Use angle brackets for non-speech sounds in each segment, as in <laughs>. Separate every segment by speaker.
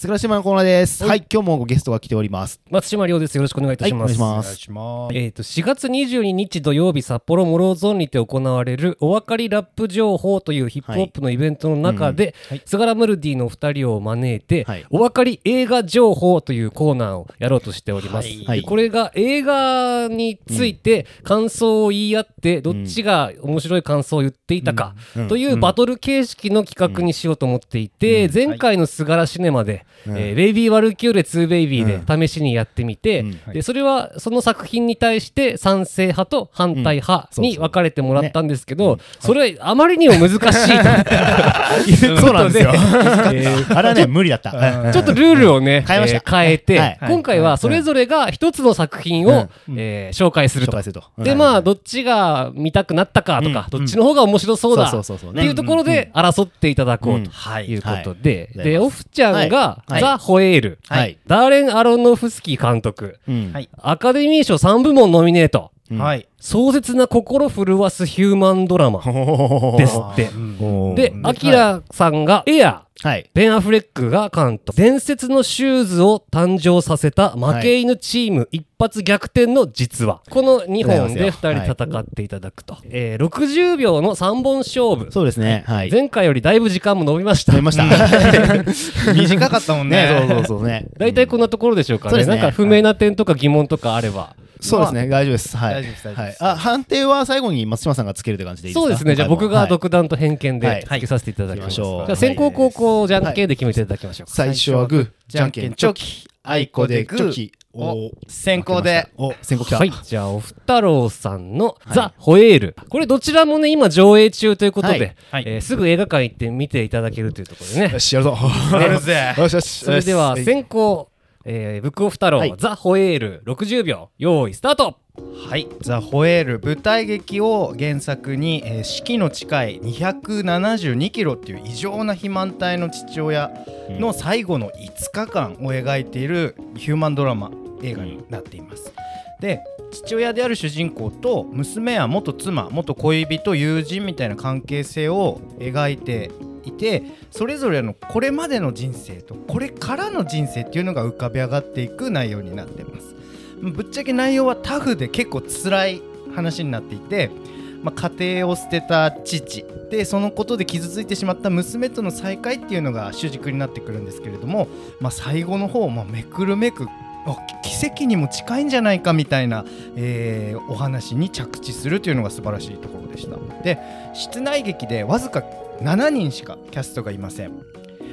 Speaker 1: 菅島のコーナーです。はい、今日もゲストが来ております。
Speaker 2: 松島亮です。よろしくお願いいたします。
Speaker 1: はいお願いします
Speaker 3: します。
Speaker 2: えっ、と、4月22日土曜日、札幌モローゾーンにて行われる、お分かりラップ情報というヒップホップのイベントの中で、
Speaker 3: はい
Speaker 2: 菅原ムルディのお二人を招いて、
Speaker 1: はい
Speaker 2: お分かり映画情報というコーナーをやろうとしております。
Speaker 1: はい
Speaker 2: でこれが映画について感想を言い合って、どっちが面白い感想を言っていたか、
Speaker 1: うん
Speaker 2: というバトル形式の企画にしようと思っていて、前回の菅原シネマで、
Speaker 1: うん
Speaker 2: えーベイビー・ワルキューレ2ベイビーで試しにやってみて、
Speaker 1: うん。
Speaker 2: でそれはその作品に対して賛成派と反対派
Speaker 1: うん。
Speaker 2: に分かれてもらったんですけど、それはあまりにも難しいと <laughs> いうことで。
Speaker 1: そうなんで <laughs> あれはね、無理だった。
Speaker 2: ちょっとルールをね、
Speaker 1: 変え
Speaker 2: て、
Speaker 1: はい。
Speaker 2: 今回はそれぞれが一つの作品を、えー紹介すると。
Speaker 1: 紹介すると。
Speaker 2: でまあどっちが見たくなったかとか、どっちの方が面白そうだっていうところで争っていただこう
Speaker 1: うん。
Speaker 2: と
Speaker 3: はい
Speaker 2: いうことで、
Speaker 1: はい。
Speaker 2: でオフちゃんが「
Speaker 1: はい。
Speaker 2: ザ・ホエール」
Speaker 1: はい。
Speaker 2: ダーレン・アロノフスキー監督。
Speaker 1: うん。
Speaker 3: はい。
Speaker 2: アカデミー賞3部門ノミネート
Speaker 1: うん。
Speaker 3: はい。
Speaker 2: 壮絶な心震わすヒューマンドラマ。ですって。でアキラさんが「エア」
Speaker 1: はい。
Speaker 2: ベン・アフレックが監督伝説のシューズを誕生させた負け犬チーム。一発逆転の実話。この2本で2人戦っていただくと、えー60秒の3本勝負。
Speaker 1: そうですね。はい。
Speaker 2: 前回よりだいぶ時間も伸びました。
Speaker 1: 飲みました。<laughs>
Speaker 3: 短かったもん
Speaker 1: ね、<laughs>
Speaker 3: ね。
Speaker 1: そうそうそうね。
Speaker 2: 大体こんなところでしょうかね,、
Speaker 1: ね。
Speaker 2: なんか不明な点とか疑問とかあれば、
Speaker 1: そうですね、大丈夫です。はい。
Speaker 3: 大丈夫です
Speaker 1: はい。あ、判定は最後に松島さんがつけるって感じでいいですか？
Speaker 2: そうですね。じゃあ僕が
Speaker 1: はい。
Speaker 2: 独断と偏見
Speaker 1: はい。
Speaker 2: でつけさせていただきま
Speaker 1: しょう。
Speaker 2: じゃあ先攻後攻じゃんけんで決めていただきましょうか、
Speaker 1: 最初はグー、じゃんけんチョキ、あいこでチョキ。
Speaker 3: お先行で。
Speaker 1: お、先行来た。
Speaker 2: はい、じゃあ、おふたろうさんのザ・ホエール。これどちらもね、今上映中ということで、
Speaker 1: は
Speaker 2: えーすぐ映画館行って見ていただけるというところでね。
Speaker 1: よ。し、やるぞ。
Speaker 3: やるぜ。<laughs>
Speaker 1: よしよし。
Speaker 2: それでは先行、えー、ブックオフ太郎、
Speaker 1: はい。
Speaker 2: ザ・ホエール60秒、用意スタート。
Speaker 3: はい、ザ・ホエール舞台劇を原作に、えー、四季の近い272キロっていう異常な肥満体の父親の最後の5日間を描いているヒューマンドラマ映画になっています。で父親である主人公と娘は元妻元恋人友人みたいな関係性を描いていてそれぞれのこれまでの人生とこれからの人生っていうのが浮かび上がっていく内容になってます。ぶっちゃけ内容はタフで結構辛い話になっていて、まあ、家庭を捨てた父でそのことで傷ついてしまった娘との再会っていうのが主軸になってくるんですけれども、まあ、最後の方、まあ、めくるめくあ奇跡にも近いんじゃないかみたいな、えーお話に着地するというのが素晴らしいところでしたで室内劇でわずか7人しかキャストがいません。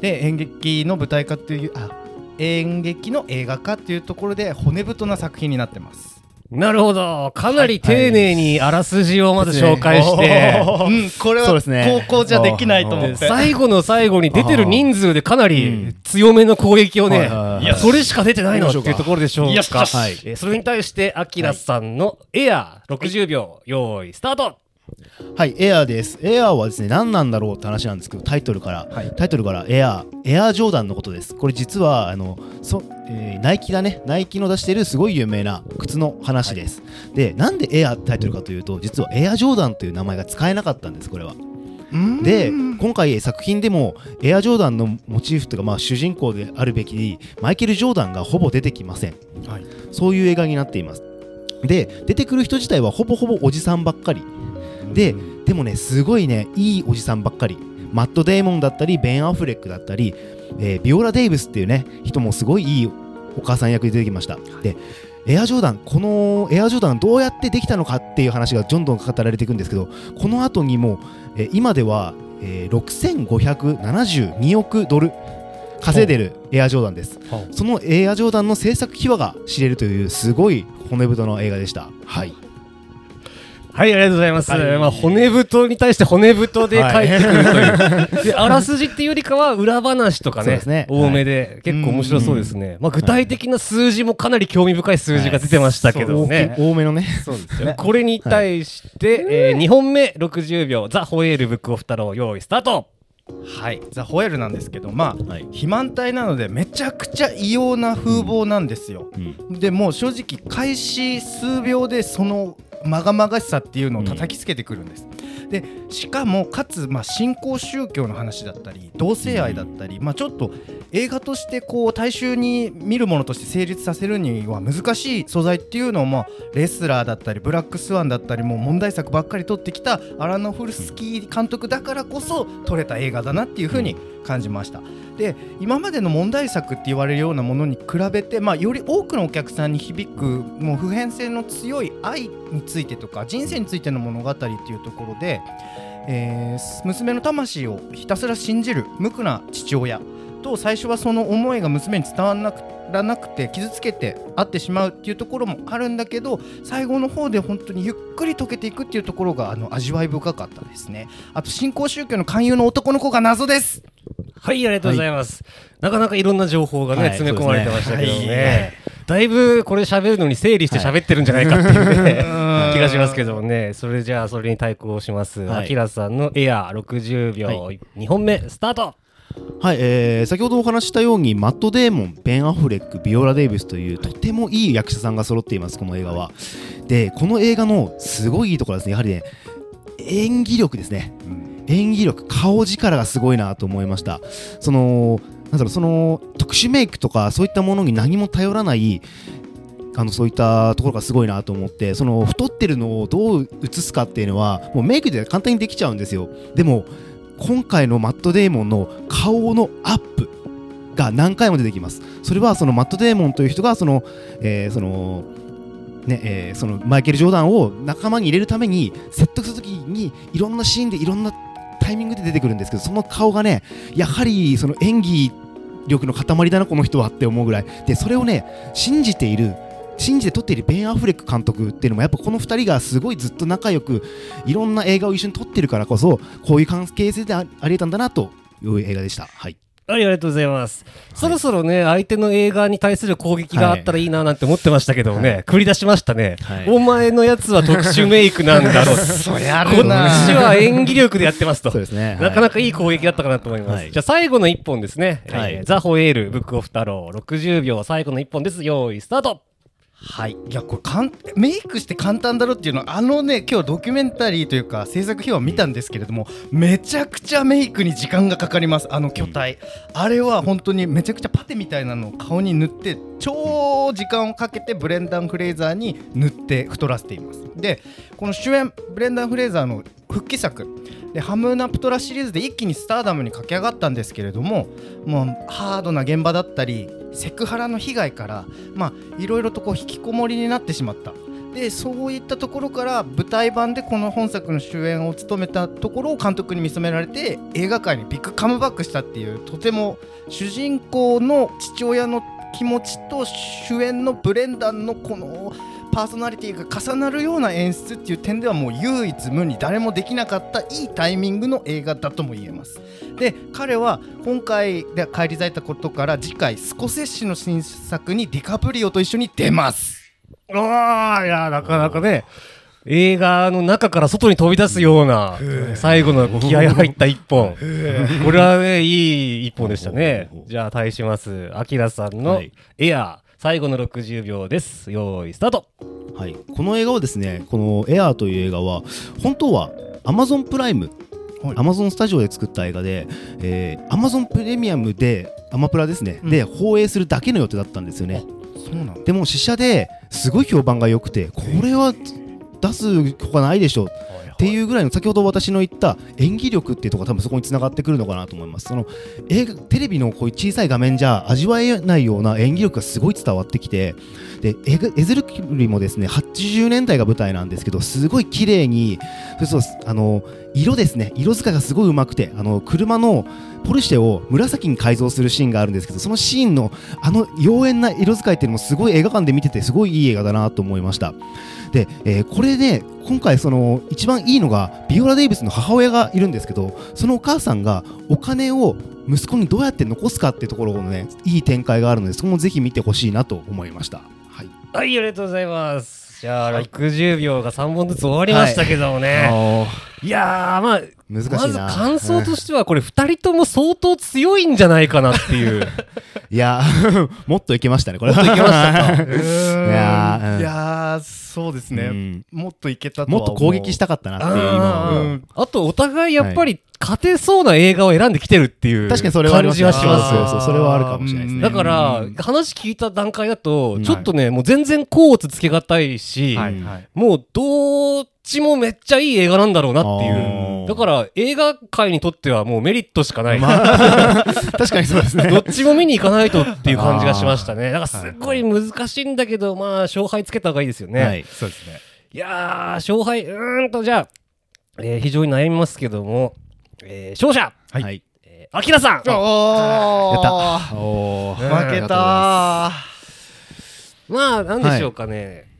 Speaker 3: で演劇の舞台化というあ演劇の映画化っていうところで骨太な作品になってます。
Speaker 2: なるほど。かなり丁寧にあらすじをまず紹介して、
Speaker 3: うん、これは
Speaker 1: そうですね。
Speaker 3: 高校じゃできないと思っ
Speaker 2: で
Speaker 3: て。
Speaker 2: 最後の最後に出てる人数でかなり強めの攻撃をね、
Speaker 1: はいはいはい。
Speaker 2: いやそれしか出てないのっていうところでしょうか。
Speaker 1: はい。
Speaker 2: えーそれに対して、アキラさんのエアー60秒、用意スタート
Speaker 1: はい、エアーです。エアーはですね、何なんだろうって話なんですけど、タイトルから、
Speaker 3: はい。
Speaker 1: タイトルからエアー、エアージョーダンのことです。これ実は、あの、そ、えーナイキがね、ナイキの出しているすごい有名な靴の話です。で、なんでエアータイトルかというと、実はエアージョーダンという名前が使えなかったんです、これは。で今回作品でもエアジョーダンのモチーフというか、まあ、主人公であるべきマイケル・ジョーダンがほぼ出てきません、
Speaker 3: はい。
Speaker 1: そういう映画になっています。で出てくる人自体はほぼほぼおじさんばっかりででもねすごいねいいおじさんばっかり。マット・デーモンだったりベン・アフレックだったり、えービオラ・デイブスっていうね人もすごいいいお母さん役で出てきました、でエアジョーダンこのエアジョーダンどうやってできたのかっていう話がどんどん語られていくんですけどこの後にも、えー今では、えー6572億ドル稼いでるエアジョーダンです。そのエアジョーダンの制作秘話が知れるというすごい骨太の映画でした。はい
Speaker 2: はい、ありがとうございます。
Speaker 1: はい
Speaker 2: まあ、骨太に対して骨太で帰ってくるという。<laughs> で、あらすじっていうよりかは、裏話とかね、
Speaker 1: ね
Speaker 2: 多めで、結構面白そうですね。まあ、具体的な数字もかなり興味深い数字が出てましたけどね。
Speaker 1: 多めのね
Speaker 3: そうですよね。<laughs>
Speaker 2: これに対して、え2本目60秒、ザ・ホエールブックオフ太郎、用意スタート
Speaker 3: はい、ザ・ホエールなんですけど、まあ、
Speaker 1: はい
Speaker 3: 肥満体なのでめちゃくちゃ異様な風貌なんですよ。
Speaker 1: うん
Speaker 3: でもう正直開始数秒でそのまがまがしさっていうのを叩きつけてくるんです。でしかもかつ、まあ、新興宗教の話だったり同性愛だったり、まあ、ちょっと映画としてこう大衆に見るものとして成立させるには難しい素材っていうのを、まあ、レスラーだったりブラックスワンだったりもう問題作ばっかり撮ってきたアラノフルスキー監督だからこそ撮れた映画だなっていうふうに感じました。で今までの問題作って言われるようなものに比べて、まあ、より多くのお客さんに響くもう普遍性の強い愛についてとか人生についての物語っていうところで、えー娘の魂をひたすら信じる無垢な父親と最初はその思いが娘に伝わらなくらなくて傷つけて会ってしまうっていうところもあるんだけど最後の方で本当にゆっくり溶けていくっていうところがあの味わい深かったですね。あと新興宗教の勧誘の男の子が謎です。
Speaker 2: はい、ありがとうございます。なかなかいろんな情報がね、
Speaker 1: はい
Speaker 2: 詰め込まれてましたけどね。
Speaker 3: ね。
Speaker 2: だいぶこれ喋るのに整理して喋ってるんじゃないかっていうね、<laughs>
Speaker 3: うん
Speaker 2: 気がしますけどもね。それじゃあ、それに対抗します。
Speaker 1: はい
Speaker 2: アキラさんのエアー60秒、
Speaker 1: は
Speaker 2: 2本目、スタート
Speaker 1: はい、えー先ほどお話ししたようにマット・デーモン、ベン・アフレック、ビオラ・デイビスというとてもいい役者さんが揃っています、この映画は。で、この映画のすごいいいところはですね、やはりね、演技力ですね。演技力、顔力がすごいなと思いました。その、なんだろう、その特殊メイクとかそういったものに何も頼らないあのそういったところがすごいなと思ってその太ってるのをどう映すかっていうのはもうメイクで簡単にできちゃうんですよ。でも今回のマット・デーモンの顔のアップが何回も出てきます。それはそのマット・デーモンという人がその、えーそのねえーそのマイケル・ジョーダンを仲間に入れるために説得するときにいろんなシーンでいろんなタイミングで出てくるんですけどその顔がねやはりその演技力の塊だなこの人はって思うぐらい。でそれをね信じている信じて撮っているベン・アフレック監督っていうのもやっぱこの2人がすごいずっと仲良くいろんな映画を一緒に撮ってるからこそこういう関係性であありえたんだなという映画でした。はい
Speaker 2: はい、ありがとうございます。そろそろね、相手の映画に対する攻撃があったらいいななんて思ってましたけどもね、
Speaker 1: はい
Speaker 2: 繰り出しましたね、
Speaker 1: はい
Speaker 2: お前のやつは特殊メイクなんだろう。
Speaker 3: そりゃあ
Speaker 2: こっちは演技力でやってますと。
Speaker 1: そうですね
Speaker 2: なかなかいい攻撃だったかなと思います。
Speaker 1: はい
Speaker 2: じゃあ最後の一本ですね。
Speaker 1: はい
Speaker 2: えーザ・ホエール、ブックオフ太郎、60秒、最後の一本です。用意、スタート
Speaker 3: はい、いやこれかんメイクして簡単だろっていうのはあのね今日ドキュメンタリーというか制作費用を見たんですけれどもめちゃくちゃメイクに時間がかかりますあの巨体、あれは本当にめちゃくちゃパテみたいなのを顔に塗って超時間をかけてブレンダン・フレイザーに塗って太らせています。でこの主演ブレンダン・フレイザーの復帰作。でハムナプトラシリーズで一気にスターダムに駆け上がったんですけれどももうハードな現場だったりセクハラの被害からまあいろいろとこう引きこもりになってしまった。でそういったところから舞台版でこの本作の主演を務めたところを監督に認められて映画界にビッグカムバックしたっていうとても主人公の父親の気持ちと主演のブレンダンのこのパーソナリティが重なるような演出っていう点ではもう唯一無二誰もできなかったいいタイミングの映画だとも言えますで彼は今回で返り咲いたことから次回スコセッシの新作にディカプリオと一緒に出ます
Speaker 2: ああ、いや、なかなかね、映画の中から外に飛び出すような、最後の気合入った一本。これはね、いい一本でしたね。じゃあ、対します。アキラさんの
Speaker 1: はい
Speaker 2: エアー、最後の60秒です。用意、スタート。
Speaker 1: はい、この映画はですねこの「エアー」という映画は本当は Amazon プライム、
Speaker 3: はい。
Speaker 1: Amazon スタジオで作った映画で、えー、Amazon プレミアムでアマプラですね、
Speaker 3: うん。
Speaker 1: で放映するだけの予定だったんですよね。
Speaker 3: そうなんだ。
Speaker 1: でも試写ですごい評判が良くてこれは出すほかないでしょ。うっていうぐらいの先ほど私の言った演技力っていうところが多分そこにつながってくるのかなと思います。その映画テレビのこういう小さい画面じゃ味わえないような演技力がすごい伝わってきてでエグエゼルキュリもですね80年代が舞台なんですけどすごい綺麗にそうそうあの色ですね。色使いがすごいうまくてあの車のポルシェを紫に改造するシーンがあるんですけどそのシーンのあの妖艶な色使いっていうのもすごい映画館で見ててすごいいい映画だなと思いました。で、えーこれで今回その一番いいのがビオラ・デイビスの母親がいるんですけどそのお母さんがお金を息子にどうやって残すかっていうところのねいい展開があるのでそこもぜひ見てほしいなと思いました。はい。
Speaker 2: はい、ありがとうございます。じゃあ、60秒が3本ずつ終わりましたけどもね。い、やー、まあ、
Speaker 1: 難しいな。
Speaker 2: まず感想としてはこれ2人とも相当強いんじゃないかなっていう。<laughs>
Speaker 1: いや <laughs> もっといけましたねこれ。
Speaker 2: もっといけましたか？<laughs>
Speaker 3: うーん。
Speaker 1: いやー。うん
Speaker 3: いやーそうですね、
Speaker 1: うん。
Speaker 3: もっといけた
Speaker 1: もっと攻撃したかったなっていう今
Speaker 2: あー
Speaker 3: うん。
Speaker 2: あとお互いやっぱり勝てそうな映画を選んできてるっていう
Speaker 1: 確かにそれは
Speaker 2: 感じはします。
Speaker 1: そうそれはあるかもしれないですね。
Speaker 2: だから
Speaker 3: うん
Speaker 2: 話聞いた段階だと
Speaker 1: うん。
Speaker 2: ちょっとねもう全然コーツつけがたいし
Speaker 3: はい。はい。
Speaker 2: もうどっちもめっちゃいい映画なんだろうなってい
Speaker 1: あ
Speaker 2: う
Speaker 1: ー。
Speaker 2: だから映画界にとってはもうメリットしかない、<laughs>
Speaker 1: 確かにそうですね。
Speaker 2: どっちも見に行かないとっていう感じがしましたね。だからすごい難しいんだけどまあ勝敗つけた方がいいですよね、
Speaker 1: はい
Speaker 3: そうですね。
Speaker 2: いやー、勝敗、うーんと、じゃあ、えー非常に悩みますけども、えー勝者、
Speaker 3: はい。
Speaker 1: はい
Speaker 2: えー、アキラさん。
Speaker 3: おー。
Speaker 1: やった。おー。
Speaker 2: うん
Speaker 3: 負けた
Speaker 2: まあ、なんでしょうかね。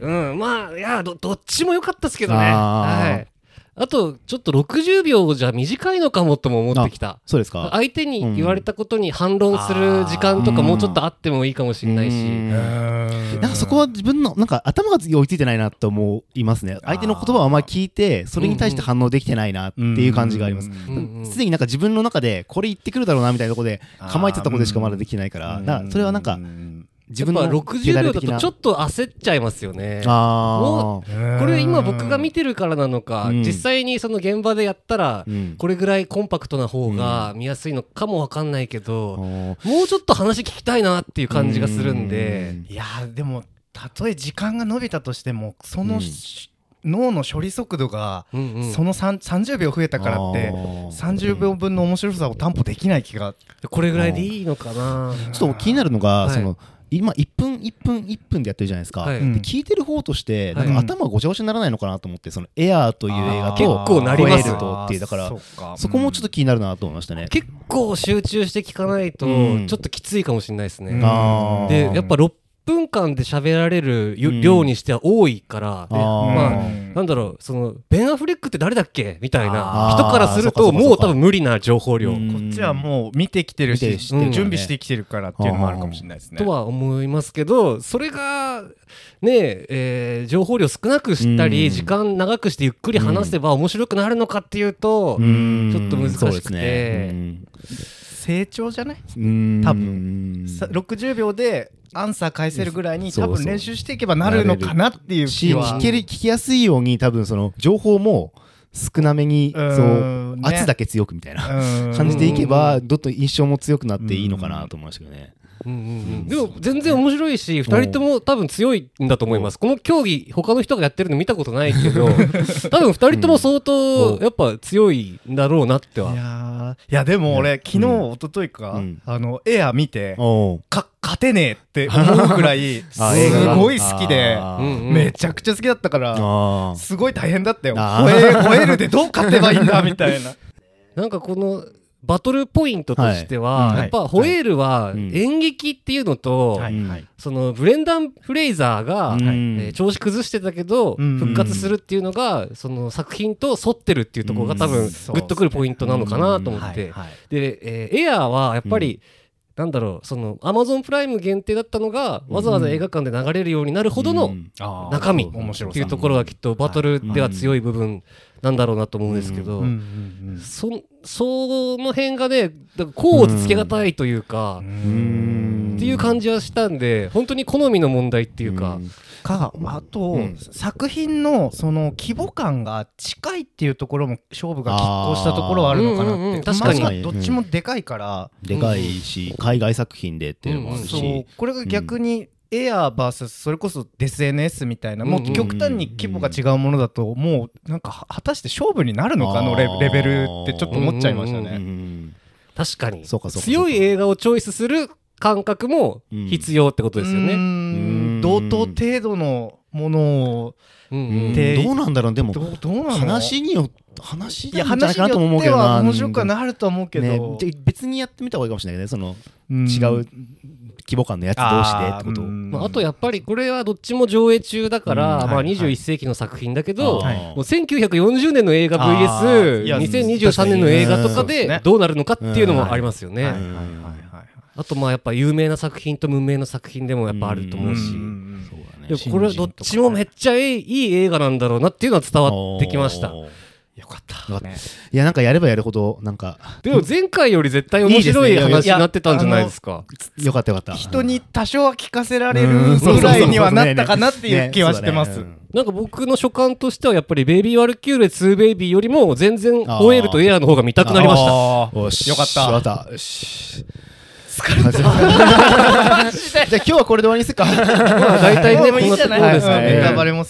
Speaker 2: うん、まあ、いや、ど、どっちも良かったですけどね。はい。あと、ちょっと60秒じゃ短いのかもとも思ってきた。
Speaker 1: そうですか。
Speaker 2: 相手に言われたことに反論する時間とか
Speaker 1: うん
Speaker 2: もうちょっとあってもいいかもしれないし。
Speaker 1: うん。
Speaker 3: ー
Speaker 1: なんかそこは自分のなんか頭が追いついてないなと思いますね。相手の言葉をあんまり聞いてそれに対して反応できてないなっていう感じがあります。
Speaker 3: うん
Speaker 2: うんうん。
Speaker 1: すでになんか自分の中でこれ言ってくるだろうなみたいなところで構えてたところでしかまだできてないから。だからそれはなんか自分の
Speaker 2: やっぱ60秒だとちょ
Speaker 1: っ
Speaker 2: っと焦っちゃいますよね。
Speaker 1: あ
Speaker 2: これ今僕が見てるからなのか、
Speaker 1: うん。
Speaker 2: 実際にその現場でやったら、
Speaker 1: うん。
Speaker 2: これぐらいコンパクトな方が見やすいのかもわかんないけど、
Speaker 1: あ
Speaker 2: もうちょっと話聞きたいなっていう感じがするんで、
Speaker 3: いやーでもたとえ時間が伸びたとしてもその、
Speaker 1: うん。
Speaker 3: し脳の処理速度が、
Speaker 2: うんうん。
Speaker 3: その3 30秒増えたからって
Speaker 1: あー。
Speaker 3: 30秒分の面白さを担保できない気が。
Speaker 2: これぐらいでいいのかな。
Speaker 1: ちょっと気になるのが、
Speaker 2: はい。
Speaker 1: その今1分1分1分でやってるじゃないですか、
Speaker 2: はい。
Speaker 3: うん
Speaker 1: で聞いてる方として
Speaker 2: はい
Speaker 1: なんか頭がごちゃごちゃにならないのかなと思ってそのエアーという映画
Speaker 2: 結
Speaker 1: と
Speaker 2: 構なります
Speaker 1: とっていうだから
Speaker 3: そ
Speaker 1: こもちょっと気になるなと思いましたね。
Speaker 2: 結構集中して聞かないと、
Speaker 1: うん。
Speaker 2: ちょっときついかもしれないですね。
Speaker 3: うん。
Speaker 2: で、やっぱ6分間で喋られる量にしては多いから、で
Speaker 1: あー。
Speaker 2: まあ
Speaker 3: うん
Speaker 2: なんだろう、その、ベン・アフレックって誰だっけ？みたいな人からすると、もう多分無理な情報量。
Speaker 1: うん。
Speaker 3: こっちはもう見てきてるし
Speaker 1: るね
Speaker 3: 準備してきてるからっていうのもあるかもしれないですね。
Speaker 2: とは思いますけどそれがねえー情報量少なくしたり、
Speaker 1: うん。
Speaker 2: 時間長くしてゆっくり話せば面白くなるのかっていうと、
Speaker 1: うん。
Speaker 2: ちょっと難しくて。
Speaker 1: そうですね。
Speaker 3: 成長じゃない？
Speaker 1: うん。
Speaker 3: 多
Speaker 1: 分。
Speaker 3: さ60秒でアンサー返せるぐらいに多分練習していけばなるのかなっていう
Speaker 1: し
Speaker 3: 気は。
Speaker 1: 聞ける聞きやすいように多分その情報も少なめに
Speaker 3: うん
Speaker 1: そう
Speaker 3: ね。
Speaker 1: 圧だけ強くみたいな
Speaker 3: うん。
Speaker 1: 感じでいけばどっと印象も強くなっていいのかなと思いましたけどね。
Speaker 2: うんうんうん。でも全然面白いし2人とも多分強いんだと思います。この競技他の人がやってるの見たことないけど <laughs> 多分2人とも相当やっぱ強いんだろうなっては。い
Speaker 3: やー。いやでも俺昨日
Speaker 1: うん
Speaker 3: 一昨日か
Speaker 1: うん。
Speaker 3: あのエア見てか勝てねえって思うくらい <laughs> すごい好きで
Speaker 1: あー
Speaker 2: うんうん。
Speaker 3: めちゃくちゃ好きだったからすごい大変だったよ。
Speaker 1: あー。
Speaker 3: ホエホエールでどう勝てばいいんだみたいな。<laughs>
Speaker 2: なんかこのバトルポイントとしては、
Speaker 3: はい。
Speaker 2: やっぱホエールは
Speaker 1: うん。
Speaker 2: 演劇っていうのと、そのブレンダン・フレイザーが、
Speaker 1: うん。
Speaker 2: えー調子崩してたけど、
Speaker 3: うん。
Speaker 2: 復活するっていうのがその作品と沿ってるっていうところが多分グッとくるポイントなのかなと思って。
Speaker 3: はい。はい。
Speaker 2: で、えーエアーはやっぱり、なんだろうそのアマゾンプライム限定だったのがわざわざ映画館で流れるようになるほどの中身っていうところがきっとバトルでは強い部分なんだろうなと思うんですけど、そその辺がねだからこうつけがたいというか、っていう感じはしたんで本当に好みの問題っていうか、
Speaker 1: ん
Speaker 3: かあと、
Speaker 1: うん。
Speaker 3: 作品のその規模感が近いっていうところも勝負が拮抗したところはあるのかなって、
Speaker 2: あーうんうんうん。確かに。
Speaker 3: まあどっちもでかいから、
Speaker 1: でかいし海外作品でっていうのもある
Speaker 3: そう
Speaker 1: し
Speaker 3: これが逆にエアー VS それこそ SNS みたいな、もう極端に規模が違うものだともうなんかは果たして勝負になるのかのレベルってちょっと思っちゃいました
Speaker 1: う
Speaker 3: ね。
Speaker 1: ん
Speaker 2: 確かに。
Speaker 1: そうかそうか。
Speaker 2: 強い映画をチョイスする感覚も必要ってことですよね。
Speaker 3: ん。同等程度のものを
Speaker 2: うん
Speaker 1: どうなんだろう？でも
Speaker 3: どうどうなの？
Speaker 1: 話によ話
Speaker 3: いや
Speaker 1: なんじゃないかな
Speaker 3: 話によって
Speaker 1: とも思うけどな
Speaker 3: は面白くはなるとは思うけど、
Speaker 1: ね。別にやってみた方がいいかもしれないけどね。その
Speaker 3: うん。
Speaker 1: 違う規模感のやつ同士でってこと。を
Speaker 2: まあ、あとやっぱりこれはどっちも上映中だから、
Speaker 3: はい
Speaker 2: 21世紀の作品だけど、
Speaker 1: はい。
Speaker 2: もう1940年の映画
Speaker 3: あー。いや
Speaker 2: VS2023 年の映画とか
Speaker 3: で
Speaker 2: どうなるのかっていうのもありますよね。あとまあやっぱ有名な作品と無名な作品でもやっぱあると思うし、
Speaker 1: う
Speaker 2: これはどっちもめっちゃいいいい映画なんだろうなっていうのは伝わってきました。
Speaker 3: いよかった
Speaker 1: よかったいやなんかやればやるほどなんか。
Speaker 2: でも前回より絶対面白い話になってたんじゃないですか。
Speaker 1: よかったよかった。
Speaker 3: 人に多少は聞かせられる
Speaker 1: うん。
Speaker 3: ぐらいにはなったかなっていう気はしてます。
Speaker 1: ねね
Speaker 2: なんか僕の所感としてはやっぱりベイビー・ワルキューレ2ベイビーよりも全然ホエールとエアーの方が見たくなりまし
Speaker 3: た。
Speaker 1: よかった。よし疲れた。<laughs> じゃあ今日はこれで終わりにするか。
Speaker 2: まあ大体ね、こんなところで。すか
Speaker 3: はい。
Speaker 2: ね。
Speaker 3: ネタバレも